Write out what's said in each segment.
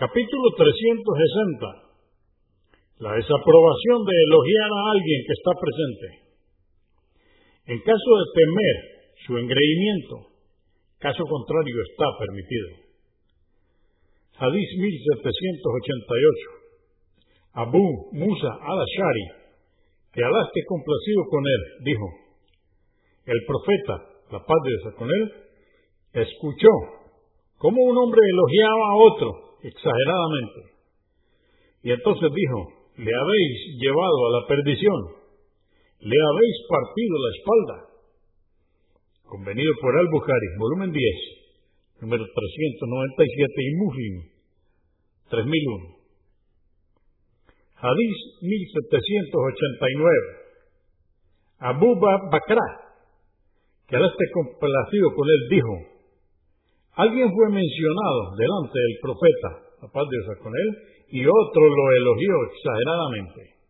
Capítulo 360. La desaprobación de elogiar a alguien que está presente. En caso de temer su engreimiento, caso contrario está permitido. Hadís 1788. Abu Musa al-Ashari, que Alá esté complacido con él, dijo, el profeta, la paz de Dios con él, escuchó cómo un hombre elogiaba a otro exageradamente. Y entonces dijo, le habéis llevado a la perdición, le habéis partido la espalda. Convenido por Al-Bukhari, volumen 10, número 397 y Muslim, 3001. Hadís 1789. Abu Bakr, que ahora esté complacido con él, dijo, alguien fue mencionado delante del profeta, la paz de Dios con él, y otro lo elogió exageradamente.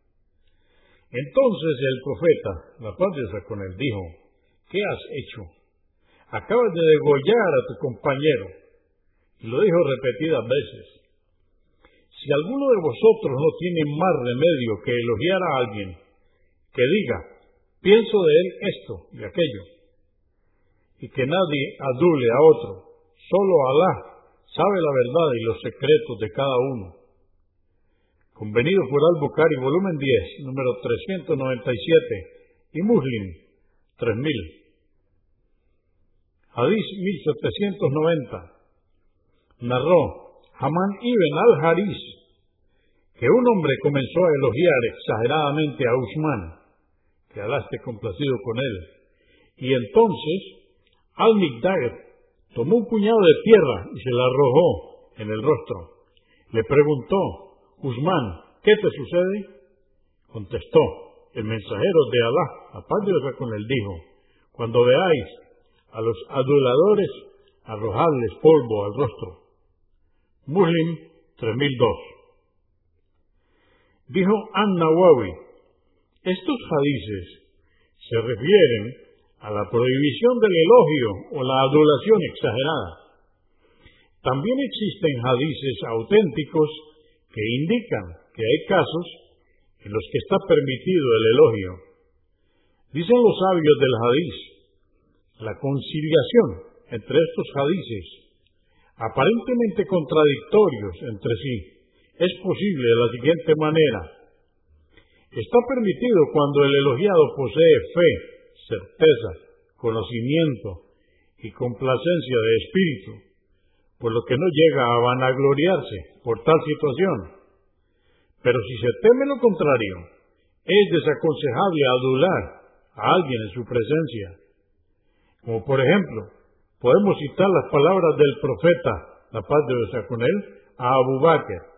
Entonces el profeta, la paz de Dios con él, dijo, ¿qué has hecho? Acabas de degollar a tu compañero. Y lo dijo repetidas veces. Si alguno de vosotros no tiene más remedio que elogiar a alguien, que diga, pienso de él esto y aquello, y que nadie adule a otro, solo Alá sabe la verdad y los secretos de cada uno. Convenido por Al-Bukhari, volumen 10, número 397, y Muslim, 3000. Hadís 1790. Narró Haman ibn al-Haris que un hombre comenzó a elogiar exageradamente a Usman, que Alá esté complacido con él, y entonces Al-Mikdair tomó un puñado de tierra y se la arrojó en el rostro. Le preguntó, Usman, ¿qué te sucede? Contestó, el mensajero de Alá, a con él, dijo, cuando veáis a los aduladores, arrojadles polvo al rostro. Muslim 3002. Dijo An-Nawawi, estos hadices se refieren a la prohibición del elogio o la adulación exagerada. También existen hadices auténticos que indican que hay casos en los que está permitido el elogio. Dicen los sabios del hadiz, la conciliación entre estos hadices, aparentemente contradictorios entre sí, es posible de la siguiente manera. Está permitido cuando el elogiado posee fe, certeza, conocimiento y complacencia de espíritu, por lo que no llega a vanagloriarse por tal situación. Pero si se teme lo contrario, es desaconsejable adular a alguien en su presencia. Como por ejemplo, podemos citar las palabras del profeta, la paz de Dios con él, a Abu Bakr,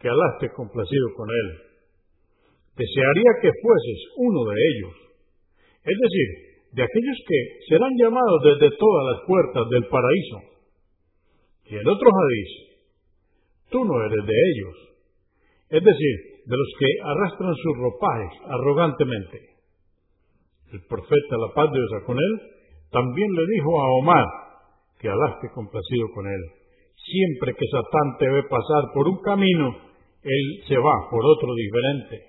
que Alá complacido con él. Desearía que fueses uno de ellos, es decir, de aquellos que serán llamados desde todas las puertas del paraíso. Y en otro hadiz, tú no eres de ellos, es decir, de los que arrastran sus ropajes arrogantemente. El profeta, la paz de Dios con él, también le dijo a Omar que Alá esté complacido con él. Siempre que Satán te ve pasar por un camino, él se va por otro diferente.